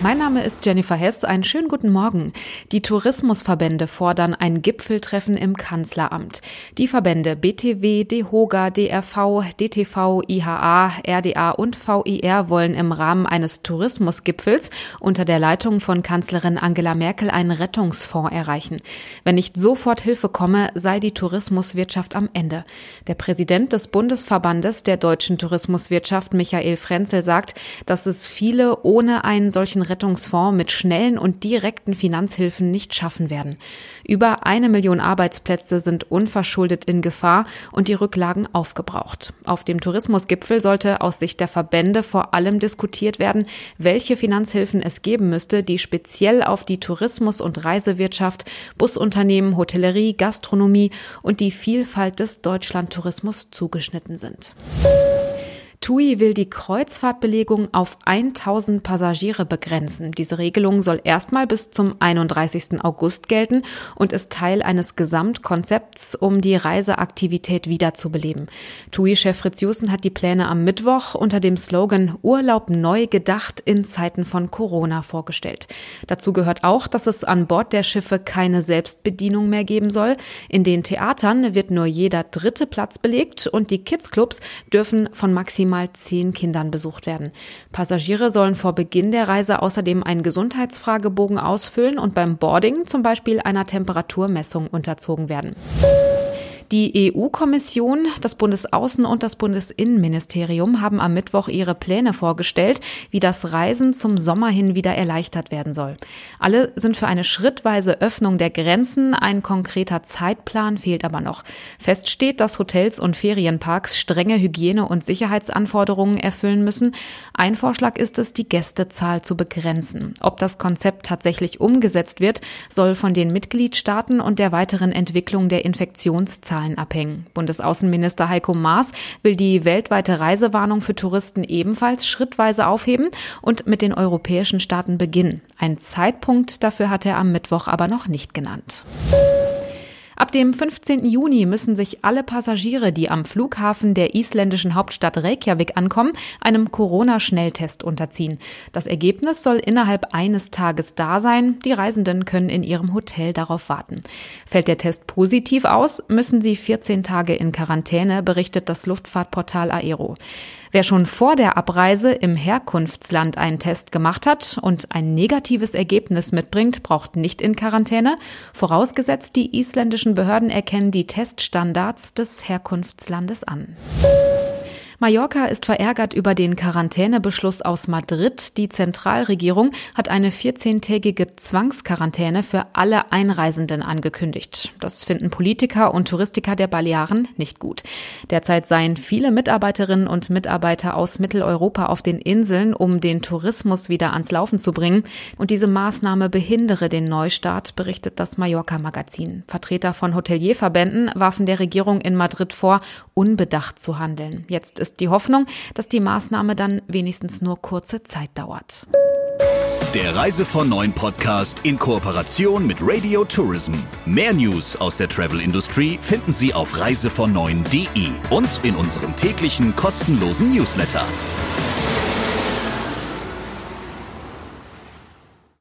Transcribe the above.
Mein Name ist Jennifer Hess. Einen schönen guten Morgen. Die Tourismusverbände fordern ein Gipfeltreffen im Kanzleramt. Die Verbände BTW, DEHOGA, DRV, DTV, IHA, RDA und VIR wollen im Rahmen eines Tourismusgipfels unter der Leitung von Kanzlerin Angela Merkel einen Rettungsfonds erreichen. Wenn nicht sofort Hilfe komme, sei die Tourismuswirtschaft am Ende. Der Präsident des Bundesverbandes der deutschen Tourismuswirtschaft, Michael Frenzel, sagt, dass es viele ohne einen solchen Rettungsfonds mit schnellen und direkten Finanzhilfen nicht schaffen werden. Über eine Million Arbeitsplätze sind unverschuldet in Gefahr und die Rücklagen aufgebraucht. Auf dem Tourismusgipfel sollte aus Sicht der Verbände vor allem diskutiert werden, welche Finanzhilfen es geben müsste, die speziell auf die Tourismus- und Reisewirtschaft, Busunternehmen, Hotellerie, Gastronomie und die Vielfalt des Deutschlandtourismus zugeschnitten sind. TUI will die Kreuzfahrtbelegung auf 1000 Passagiere begrenzen. Diese Regelung soll erstmal bis zum 31. August gelten und ist Teil eines Gesamtkonzepts, um die Reiseaktivität wiederzubeleben. TUI-Chef Fritz Jussen hat die Pläne am Mittwoch unter dem Slogan Urlaub neu gedacht in Zeiten von Corona vorgestellt. Dazu gehört auch, dass es an Bord der Schiffe keine Selbstbedienung mehr geben soll. In den Theatern wird nur jeder dritte Platz belegt und die Kidsclubs dürfen von maximal maximal zehn Kindern besucht werden. Passagiere sollen vor Beginn der Reise außerdem einen Gesundheitsfragebogen ausfüllen und beim Boarding zum Beispiel einer Temperaturmessung unterzogen werden. Die EU-Kommission, das Bundesaußen- und das Bundesinnenministerium haben am Mittwoch ihre Pläne vorgestellt, wie das Reisen zum Sommer hin wieder erleichtert werden soll. Alle sind für eine schrittweise Öffnung der Grenzen. Ein konkreter Zeitplan fehlt aber noch. Fest steht, dass Hotels und Ferienparks strenge Hygiene- und Sicherheitsanforderungen erfüllen müssen. Ein Vorschlag ist es, die Gästezahl zu begrenzen. Ob das Konzept tatsächlich umgesetzt wird, soll von den Mitgliedstaaten und der weiteren Entwicklung der Infektionszahlen Zahlen abhängen. Bundesaußenminister Heiko Maas will die weltweite Reisewarnung für Touristen ebenfalls schrittweise aufheben und mit den europäischen Staaten beginnen. Ein Zeitpunkt dafür hat er am Mittwoch aber noch nicht genannt. Ab dem 15. Juni müssen sich alle Passagiere, die am Flughafen der isländischen Hauptstadt Reykjavik ankommen, einem Corona-Schnelltest unterziehen. Das Ergebnis soll innerhalb eines Tages da sein. Die Reisenden können in ihrem Hotel darauf warten. Fällt der Test positiv aus, müssen sie 14 Tage in Quarantäne, berichtet das Luftfahrtportal Aero. Wer schon vor der Abreise im Herkunftsland einen Test gemacht hat und ein negatives Ergebnis mitbringt, braucht nicht in Quarantäne, vorausgesetzt die isländischen Behörden erkennen die Teststandards des Herkunftslandes an. Mallorca ist verärgert über den Quarantänebeschluss aus Madrid. Die Zentralregierung hat eine 14-tägige Zwangsquarantäne für alle Einreisenden angekündigt. Das finden Politiker und Touristiker der Balearen nicht gut. Derzeit seien viele Mitarbeiterinnen und Mitarbeiter aus Mitteleuropa auf den Inseln, um den Tourismus wieder ans Laufen zu bringen. Und diese Maßnahme behindere den Neustart, berichtet das Mallorca-Magazin. Vertreter von Hotelierverbänden warfen der Regierung in Madrid vor, unbedacht zu handeln. Jetzt ist ist die Hoffnung, dass die Maßnahme dann wenigstens nur kurze Zeit dauert. Der Reise von Neuen Podcast in Kooperation mit Radio Tourism. Mehr News aus der Travel Industry finden Sie auf reisevon und in unserem täglichen kostenlosen Newsletter.